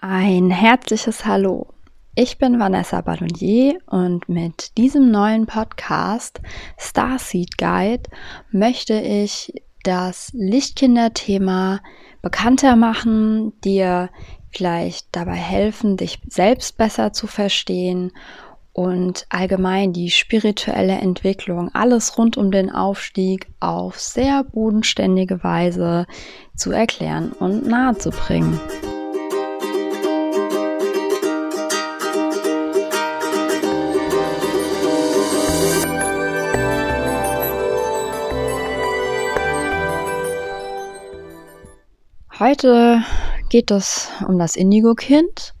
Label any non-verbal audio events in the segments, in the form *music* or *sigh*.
Ein herzliches Hallo. Ich bin Vanessa Ballonier und mit diesem neuen Podcast Starseed Guide möchte ich das Lichtkinder-Thema bekannter machen, dir vielleicht dabei helfen, dich selbst besser zu verstehen und allgemein die spirituelle Entwicklung, alles rund um den Aufstieg auf sehr bodenständige Weise zu erklären und nahezubringen. Heute geht es um das Indigo-Kind.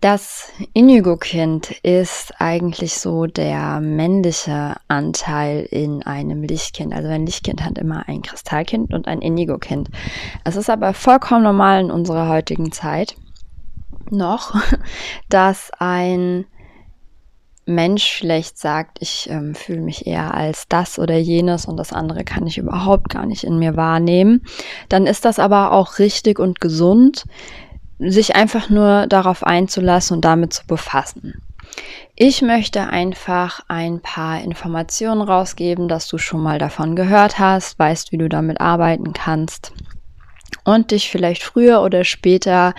Das Indigo-Kind ist eigentlich so der männliche Anteil in einem Lichtkind. Also ein Lichtkind hat immer ein Kristallkind und ein Indigo-Kind. Es ist aber vollkommen normal in unserer heutigen Zeit noch, *laughs* dass ein Mensch vielleicht sagt, ich ähm, fühle mich eher als das oder jenes und das andere kann ich überhaupt gar nicht in mir wahrnehmen, dann ist das aber auch richtig und gesund, sich einfach nur darauf einzulassen und damit zu befassen. Ich möchte einfach ein paar Informationen rausgeben, dass du schon mal davon gehört hast, weißt, wie du damit arbeiten kannst und dich vielleicht früher oder später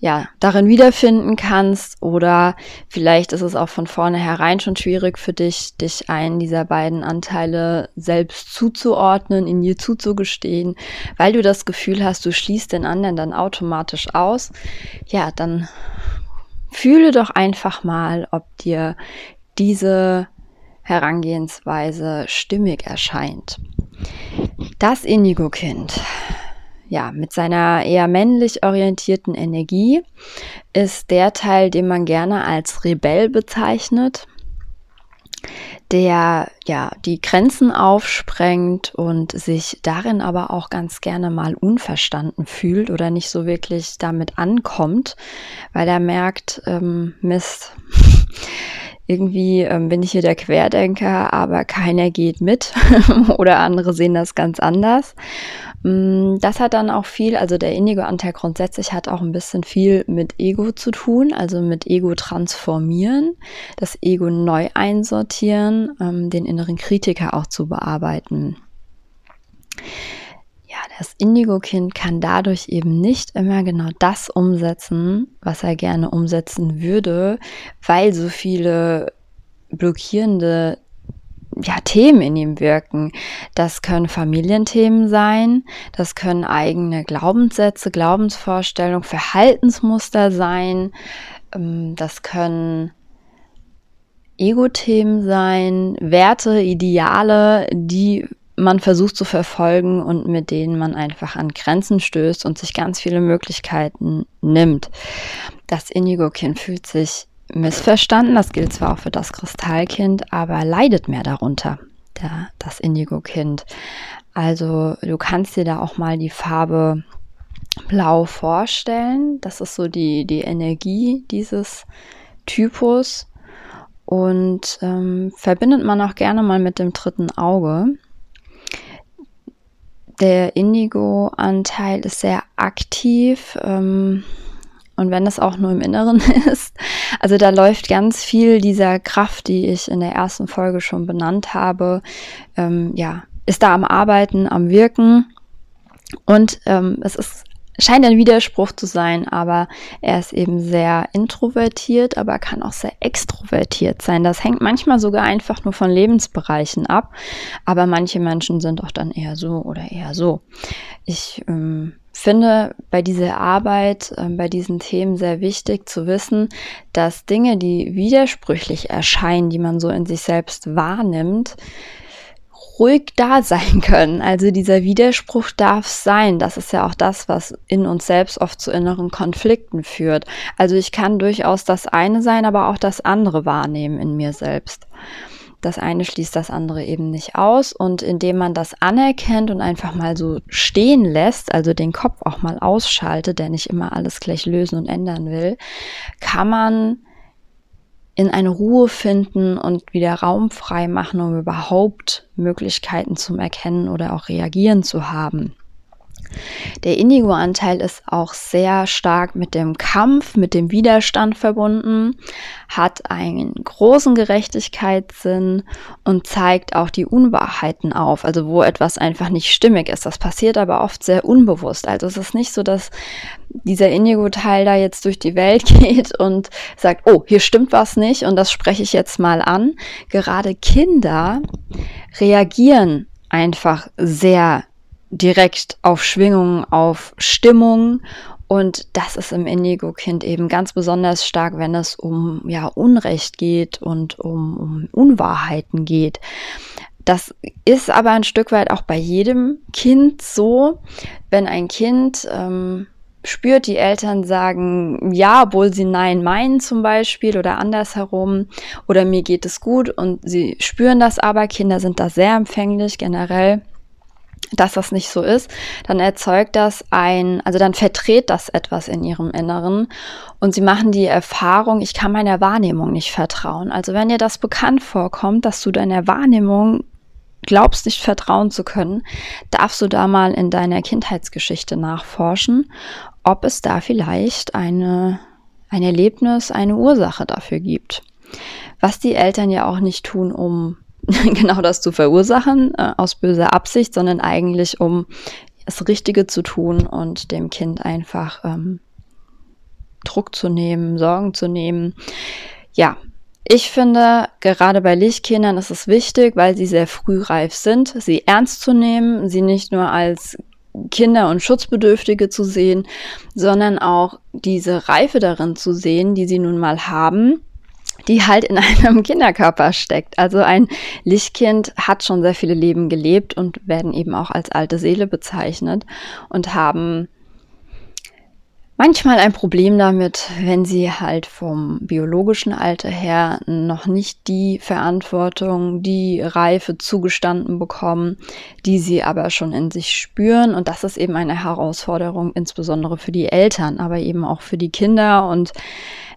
ja, darin wiederfinden kannst oder vielleicht ist es auch von vornherein schon schwierig für dich, dich einen dieser beiden Anteile selbst zuzuordnen, in dir zuzugestehen, weil du das Gefühl hast, du schließt den anderen dann automatisch aus. Ja, dann fühle doch einfach mal, ob dir diese Herangehensweise stimmig erscheint. Das Indigo-Kind ja, mit seiner eher männlich orientierten Energie ist der Teil, den man gerne als Rebell bezeichnet, der ja die Grenzen aufsprengt und sich darin aber auch ganz gerne mal unverstanden fühlt oder nicht so wirklich damit ankommt, weil er merkt, ähm, Mist, *laughs* irgendwie ähm, bin ich hier der Querdenker, aber keiner geht mit *laughs* oder andere sehen das ganz anders. Mm, das hat dann auch viel, also der Indigo-Anteil grundsätzlich hat auch ein bisschen viel mit Ego zu tun, also mit Ego transformieren, das Ego neu einsortieren, ähm, den inneren Kritiker auch zu bearbeiten. Ja, das Indigo-Kind kann dadurch eben nicht immer genau das umsetzen, was er gerne umsetzen würde, weil so viele blockierende ja, Themen in ihm wirken. Das können Familienthemen sein, das können eigene Glaubenssätze, Glaubensvorstellungen, Verhaltensmuster sein, ähm, das können Ego-Themen sein, Werte, Ideale, die man versucht zu verfolgen und mit denen man einfach an Grenzen stößt und sich ganz viele Möglichkeiten nimmt. Das Indigo-Kind fühlt sich missverstanden. Das gilt zwar auch für das Kristallkind, aber leidet mehr darunter, der, das Indigo-Kind. Also du kannst dir da auch mal die Farbe Blau vorstellen. Das ist so die, die Energie dieses Typus und ähm, verbindet man auch gerne mal mit dem dritten Auge. Der Indigo-Anteil ist sehr aktiv. Ähm, und wenn es auch nur im Inneren *laughs* ist. Also da läuft ganz viel dieser Kraft, die ich in der ersten Folge schon benannt habe, ähm, ja, ist da am Arbeiten, am Wirken. Und ähm, es ist scheint ein Widerspruch zu sein, aber er ist eben sehr introvertiert, aber kann auch sehr extrovertiert sein. Das hängt manchmal sogar einfach nur von Lebensbereichen ab, aber manche Menschen sind auch dann eher so oder eher so. Ich ähm, finde bei dieser Arbeit, äh, bei diesen Themen sehr wichtig zu wissen, dass Dinge, die widersprüchlich erscheinen, die man so in sich selbst wahrnimmt, ruhig da *laughs* sein können. Also dieser Widerspruch darf sein. Das ist ja auch das, was in uns selbst oft zu inneren Konflikten führt. Also ich kann durchaus das eine sein, aber auch das andere wahrnehmen in mir selbst. Das eine schließt das andere eben nicht aus. Und indem man das anerkennt und einfach mal so stehen lässt, also den Kopf auch mal ausschaltet, der nicht immer alles gleich lösen und ändern will, kann man in eine Ruhe finden und wieder Raum frei machen, um überhaupt Möglichkeiten zum Erkennen oder auch Reagieren zu haben. Der Indigo-Anteil ist auch sehr stark mit dem Kampf, mit dem Widerstand verbunden, hat einen großen Gerechtigkeitssinn und zeigt auch die Unwahrheiten auf, also wo etwas einfach nicht stimmig ist. Das passiert aber oft sehr unbewusst. Also es ist nicht so, dass dieser Indigo-Teil da jetzt durch die Welt *laughs* geht und sagt, oh, hier stimmt was nicht und das spreche ich jetzt mal an. Gerade Kinder reagieren einfach sehr direkt auf Schwingungen, auf Stimmung. Und das ist im Indigo-Kind eben ganz besonders stark, wenn es um ja, Unrecht geht und um, um Unwahrheiten geht. Das ist aber ein Stück weit auch bei jedem Kind so, wenn ein Kind ähm, spürt, die Eltern sagen ja, obwohl sie nein meinen zum Beispiel oder andersherum oder mir geht es gut und sie spüren das aber, Kinder sind da sehr empfänglich generell dass das nicht so ist, dann erzeugt das ein, also dann verdreht das etwas in ihrem Inneren und sie machen die Erfahrung, ich kann meiner Wahrnehmung nicht vertrauen. Also wenn dir das bekannt vorkommt, dass du deiner Wahrnehmung glaubst nicht vertrauen zu können, darfst du da mal in deiner Kindheitsgeschichte nachforschen, ob es da vielleicht eine, ein Erlebnis, eine Ursache dafür gibt. Was die Eltern ja auch nicht tun, um *laughs* genau das zu verursachen äh, aus böser Absicht, sondern eigentlich um das Richtige zu tun und dem Kind einfach ähm, Druck zu nehmen, Sorgen zu nehmen. Ja, ich finde, gerade bei Lichtkindern ist es wichtig, weil sie sehr früh reif sind, sie ernst zu nehmen, sie nicht nur als Kinder und Schutzbedürftige zu sehen, sondern auch diese Reife darin zu sehen, die sie nun mal haben die halt in *laughs* einem Kinderkörper steckt. Also ein Lichtkind hat schon sehr viele Leben gelebt und werden eben auch als alte Seele bezeichnet und haben manchmal ein Problem damit, wenn sie halt vom biologischen Alter her noch nicht die Verantwortung, die Reife zugestanden bekommen, die sie aber schon in sich spüren. Und das ist eben eine Herausforderung, insbesondere für die Eltern, aber eben auch für die Kinder und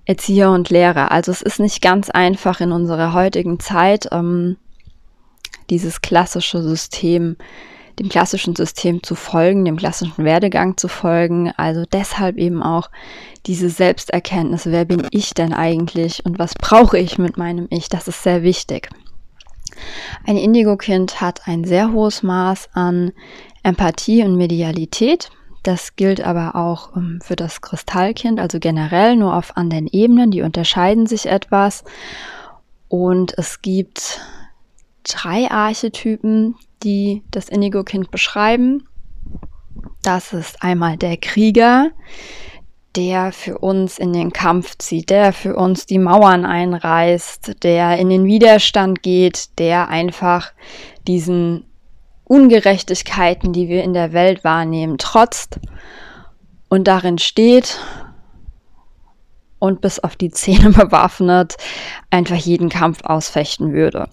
Erzieher und Lehrer. Also es ist nicht ganz einfach in unserer heutigen Zeit, ähm, dieses klassische System, dem klassischen System zu folgen, dem klassischen Werdegang zu folgen. Also deshalb eben auch diese Selbsterkenntnis, wer bin ich denn eigentlich und was brauche ich mit meinem Ich, das ist sehr wichtig. Ein Indigo-Kind hat ein sehr hohes Maß an Empathie und Medialität. Das gilt aber auch ähm, für das Kristallkind, also generell nur auf anderen Ebenen, die unterscheiden sich etwas. Und es gibt drei Archetypen, die das Indigo-Kind beschreiben. Das ist einmal der Krieger, der für uns in den Kampf zieht, der für uns die Mauern einreißt, der in den Widerstand geht, der einfach diesen Ungerechtigkeiten, die wir in der Welt wahrnehmen, trotzt und darin steht und bis auf die Zähne *laughs* bewaffnet einfach jeden Kampf ausfechten würde.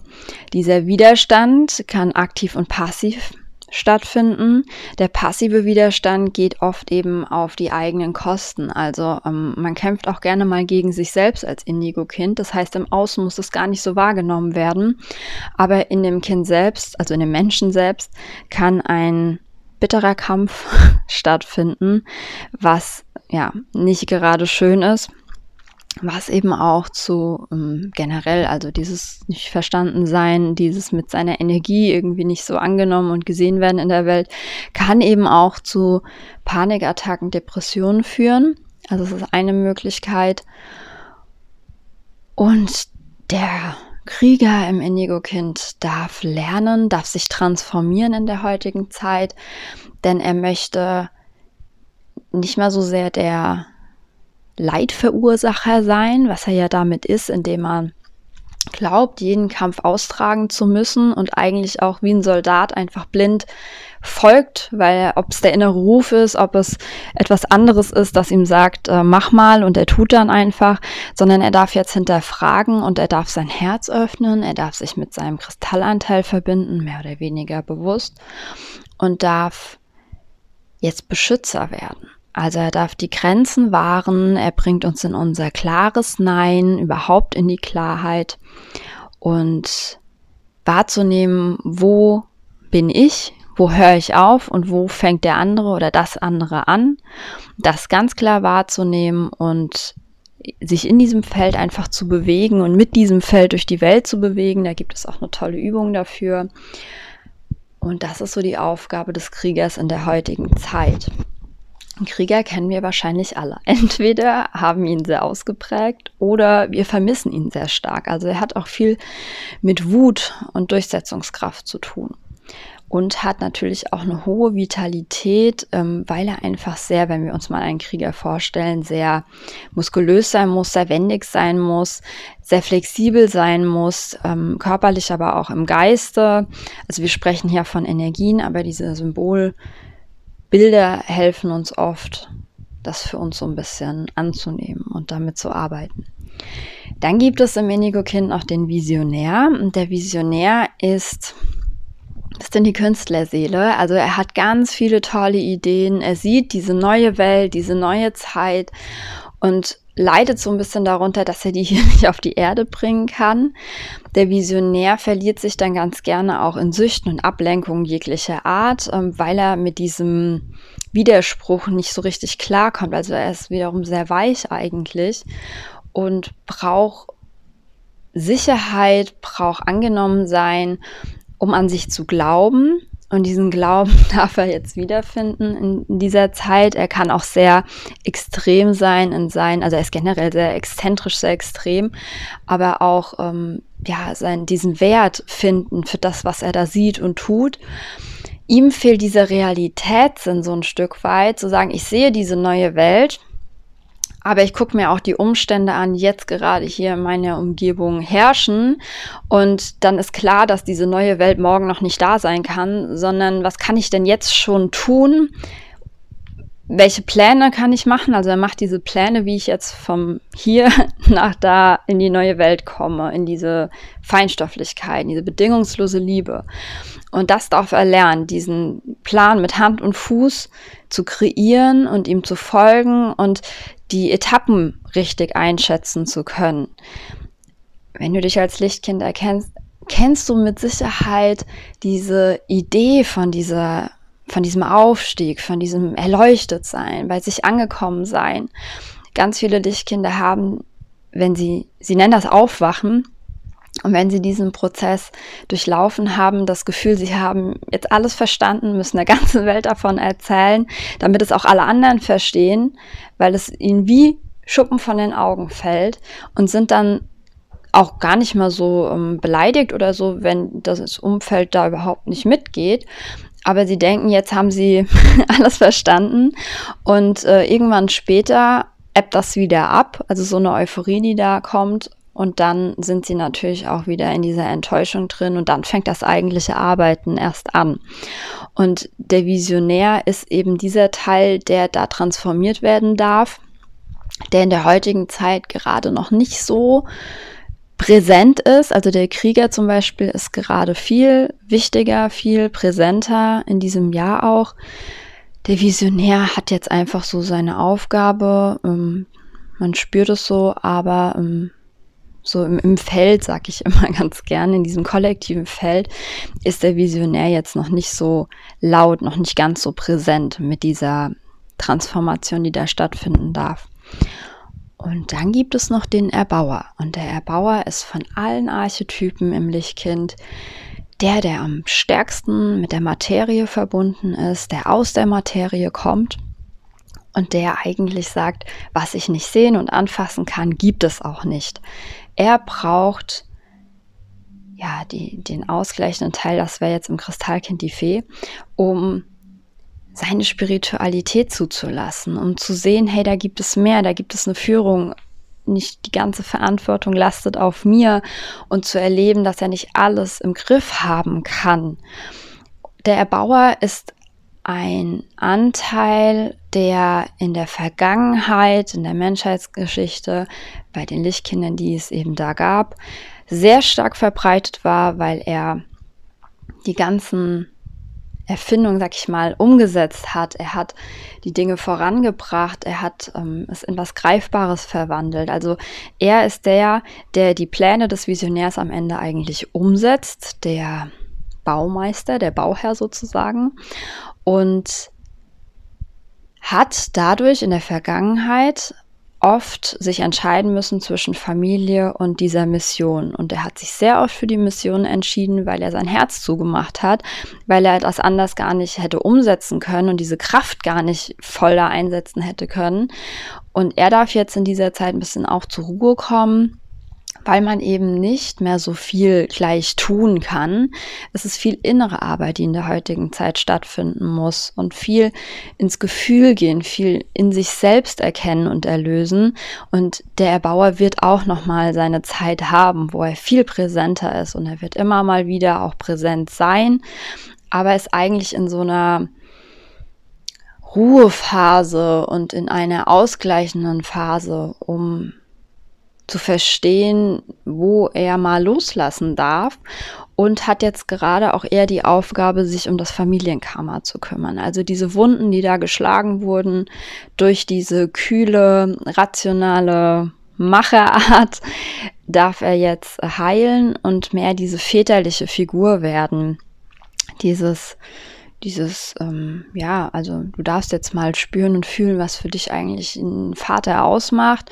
Dieser Widerstand kann aktiv und passiv stattfinden. Der passive Widerstand geht oft eben auf die eigenen Kosten. Also ähm, man kämpft auch gerne mal gegen sich selbst als Indigo-Kind. Das heißt, im Außen muss es gar nicht so wahrgenommen werden. Aber in dem Kind selbst, also in dem Menschen selbst, kann ein bitterer Kampf *laughs* stattfinden, was ja nicht gerade schön ist was eben auch zu ähm, generell, also dieses nicht verstanden sein, dieses mit seiner Energie irgendwie nicht so angenommen und gesehen werden in der Welt, kann eben auch zu Panikattacken, Depressionen führen. Also es ist eine Möglichkeit. Und der Krieger im Indigo-Kind darf lernen, darf sich transformieren in der heutigen Zeit, denn er möchte nicht mal so sehr der Leidverursacher sein, was er ja damit ist, indem er glaubt, jeden Kampf austragen zu müssen und eigentlich auch wie ein Soldat einfach blind folgt, weil ob es der innere Ruf ist, ob es etwas anderes ist, das ihm sagt, äh, mach mal und er tut dann einfach, sondern er darf jetzt hinterfragen und er darf sein Herz öffnen, er darf sich mit seinem Kristallanteil verbinden, mehr oder weniger bewusst und darf jetzt Beschützer werden. Also er darf die Grenzen wahren, er bringt uns in unser klares Nein, überhaupt in die Klarheit und wahrzunehmen, wo bin ich, wo höre ich auf und wo fängt der andere oder das andere an, das ganz klar wahrzunehmen und sich in diesem Feld einfach zu bewegen und mit diesem Feld durch die Welt zu bewegen. Da gibt es auch eine tolle Übung dafür. Und das ist so die Aufgabe des Kriegers in der heutigen Zeit. Krieger kennen wir wahrscheinlich alle. *laughs* Entweder haben ihn sehr ausgeprägt oder wir vermissen ihn sehr stark. Also er hat auch viel mit Wut und Durchsetzungskraft zu tun und hat natürlich auch eine hohe Vitalität, ähm, weil er einfach sehr, wenn wir uns mal einen Krieger vorstellen, sehr muskulös sein muss, sehr wendig sein muss, sehr flexibel sein muss, ähm, körperlich, aber auch im Geiste. Also wir sprechen hier von Energien, aber diese Symbolbilder helfen uns oft, das für uns so ein bisschen anzunehmen und damit zu arbeiten. Dann gibt es im Indigo-Kind noch den Visionär. Und der Visionär ist ist denn die Künstlerseele. Also er hat ganz viele tolle Ideen. Er sieht diese neue Welt, diese neue Zeit und leidet so ein bisschen darunter, dass er die hier *laughs* nicht auf die Erde bringen kann. Der Visionär verliert sich dann ganz gerne auch in Süchten und Ablenkungen jeglicher Art, ähm, weil er mit diesem Widerspruch nicht so richtig klarkommt. Also er ist wiederum sehr weich eigentlich und braucht Sicherheit, braucht angenommen sein um an sich zu glauben. Und diesen Glauben *laughs* darf er jetzt wiederfinden in dieser Zeit. Er kann auch sehr extrem sein in sein, also er ist generell sehr exzentrisch, sehr extrem, aber auch ähm, ja sein, diesen Wert finden für das, was er da sieht und tut. Ihm fehlt dieser Realitätssinn so ein Stück weit, zu sagen, ich sehe diese neue Welt, aber ich gucke mir auch die Umstände an, die jetzt gerade hier in meiner Umgebung herrschen. Und dann ist klar, dass diese neue Welt morgen noch nicht da sein kann, sondern was kann ich denn jetzt schon tun? Welche Pläne kann ich machen? Also er macht diese Pläne, wie ich jetzt vom hier *laughs* nach da in die neue Welt komme, in diese Feinstofflichkeit, in diese bedingungslose Liebe. Und das darf er lernen, diesen Plan mit Hand und Fuß zu kreieren und ihm zu folgen und die Etappen richtig einschätzen zu können. Wenn du dich als Lichtkind erkennst, kennst du mit Sicherheit diese Idee von dieser von diesem Aufstieg, von diesem Erleuchtetsein, bei sich angekommen sein. Ganz viele Lichtkinder haben, wenn sie, sie nennen das Aufwachen, und wenn sie diesen Prozess durchlaufen haben, das Gefühl, sie haben jetzt alles verstanden, müssen der *laughs* ganzen Welt davon erzählen, damit es auch alle anderen verstehen, weil es ihnen wie Schuppen von den Augen fällt und sind dann auch gar nicht mal so ähm, beleidigt oder so, wenn das Umfeld da überhaupt nicht mitgeht. Aber sie denken, jetzt haben sie *laughs* alles verstanden und äh, irgendwann später ebbt das wieder ab. Also so eine Euphorie, die da kommt und dann sind sie natürlich auch wieder in dieser Enttäuschung drin und dann fängt das eigentliche Arbeiten erst an. Und der Visionär ist eben dieser Teil, der da transformiert werden darf, der in der heutigen Zeit gerade noch nicht so präsent ist. Also der Krieger zum Beispiel ist gerade viel wichtiger, viel präsenter in diesem Jahr auch. Der Visionär hat jetzt einfach so seine Aufgabe. Ähm, man spürt es so, aber ähm, so im, im Feld, sag ich *laughs* immer ganz gerne, in diesem kollektiven Feld, ist der Visionär jetzt noch nicht so laut, noch nicht ganz so präsent mit dieser Transformation, die da stattfinden darf. Und dann gibt es noch den Erbauer. Und der Erbauer ist von allen Archetypen im Lichtkind der, der am stärksten mit der Materie verbunden ist, der aus der Materie kommt und der eigentlich sagt, was ich nicht sehen und anfassen kann, gibt es auch nicht. Er braucht ja die, den ausgleichenden Teil, das wäre jetzt im Kristallkind die Fee, um seine Spiritualität zuzulassen, um zu sehen, hey, da gibt es mehr, da gibt es eine Führung, nicht die ganze Verantwortung lastet auf mir und zu erleben, dass er nicht alles im Griff haben kann. Der Erbauer ist ein Anteil, der in der Vergangenheit, in der Menschheitsgeschichte, bei den Lichtkindern, die es eben da gab, sehr stark verbreitet war, weil er die ganzen Erfindungen, sag ich mal, umgesetzt hat. Er hat die Dinge vorangebracht, er hat ähm, es in was Greifbares verwandelt. Also er ist der, der die Pläne des Visionärs am Ende eigentlich umsetzt, der Baumeister, der Bauherr sozusagen. Und hat dadurch in der Vergangenheit oft sich entscheiden müssen zwischen Familie und dieser Mission. Und er hat sich sehr oft für die Mission entschieden, weil er sein Herz zugemacht hat, weil er das anders gar nicht hätte umsetzen können und diese Kraft gar nicht voll da einsetzen hätte können. Und er darf jetzt in dieser Zeit ein bisschen auch zur Ruhe kommen weil man eben nicht mehr so viel gleich tun kann. Es ist viel innere Arbeit, die in der heutigen Zeit stattfinden muss und viel ins Gefühl gehen, viel in sich selbst erkennen und erlösen. Und der Erbauer wird auch noch mal seine Zeit haben, wo er viel präsenter ist und er wird immer mal wieder auch präsent sein, aber ist eigentlich in so einer Ruhephase und in einer ausgleichenden Phase, um zu verstehen, wo er mal loslassen darf und hat jetzt gerade auch eher die Aufgabe, sich um das Familienkarma zu kümmern. Also diese Wunden, die da geschlagen wurden durch diese kühle, rationale Macherart, *laughs* darf er jetzt heilen und mehr diese väterliche Figur werden. Dieses dieses, ähm, ja, also du darfst jetzt mal spüren und fühlen, was für dich eigentlich ein Vater ausmacht.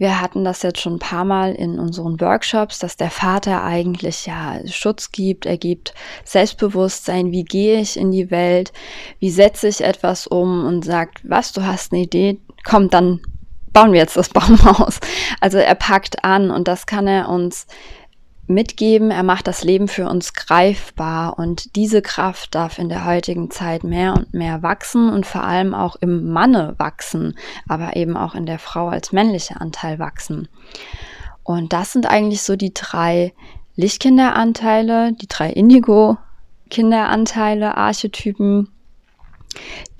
Wir hatten das jetzt schon ein paar Mal in unseren Workshops, dass der Vater eigentlich ja Schutz gibt, er gibt Selbstbewusstsein, wie gehe ich in die Welt, wie setze ich etwas um? Und sagt, was, du hast eine Idee, komm, dann bauen wir jetzt das *laughs* Baumhaus. Also er packt an und das kann er uns mitgeben. Er macht das Leben für uns greifbar und diese Kraft darf in der heutigen Zeit mehr und mehr wachsen und vor allem auch im Manne wachsen, aber eben auch in der Frau als männlicher Anteil wachsen. Und das sind eigentlich so die drei Lichtkinderanteile, die drei Indigo-Kinderanteile, Archetypen,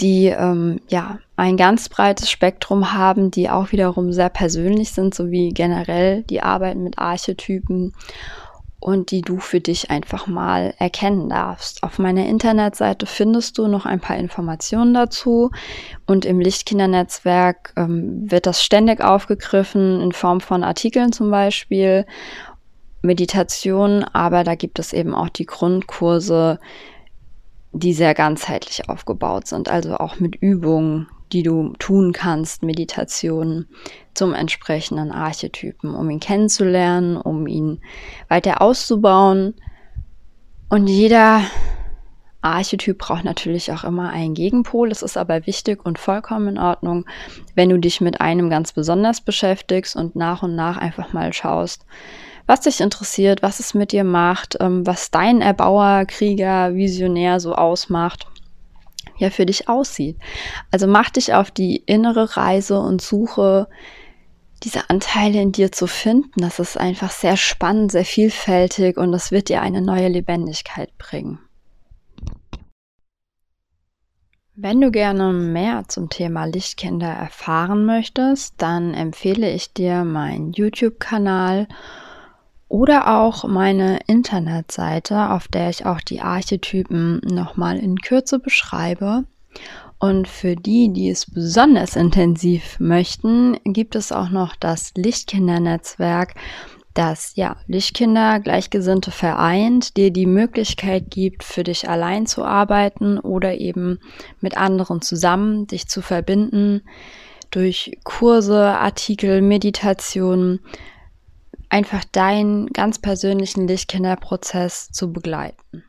die ähm, ja ein ganz breites Spektrum haben, die auch wiederum sehr persönlich sind, sowie generell die Arbeit mit Archetypen und die du für dich einfach mal erkennen darfst. Auf meiner Internetseite findest du noch ein paar Informationen dazu und im Lichtkindernetzwerk ähm, wird das ständig aufgegriffen in Form von Artikeln zum Beispiel, Meditation, aber da gibt es eben auch die Grundkurse, die sehr ganzheitlich aufgebaut sind, also auch mit Übungen, die du tun kannst, Meditationen zum entsprechenden Archetypen, um ihn kennenzulernen, um ihn weiter auszubauen. Und jeder Archetyp braucht natürlich auch immer einen Gegenpol. Es ist aber wichtig und vollkommen in Ordnung, wenn du dich mit einem ganz besonders beschäftigst und nach und nach einfach mal schaust, was dich interessiert, was es mit dir macht, ähm, was dein Erbauer, Krieger, Visionär so ausmacht, er für dich aussieht. Also mach dich auf die innere Reise und suche diese Anteile in dir zu finden. Das ist einfach sehr spannend, sehr vielfältig und das wird dir eine neue Lebendigkeit bringen. Wenn du gerne mehr zum Thema Lichtkinder erfahren möchtest, dann empfehle ich dir meinen YouTube-Kanal oder auch meine Internetseite, auf der ich auch die Archetypen nochmal in Kürze beschreibe. Und für die, die es besonders intensiv möchten, gibt es auch noch das Lichtkindernetzwerk, das ja Lichtkinder Gleichgesinnte vereint, dir die Möglichkeit gibt, für dich allein zu arbeiten oder eben mit anderen zusammen dich zu verbinden durch Kurse, Artikel, Meditationen einfach deinen ganz persönlichen Lichtkinderprozess zu begleiten.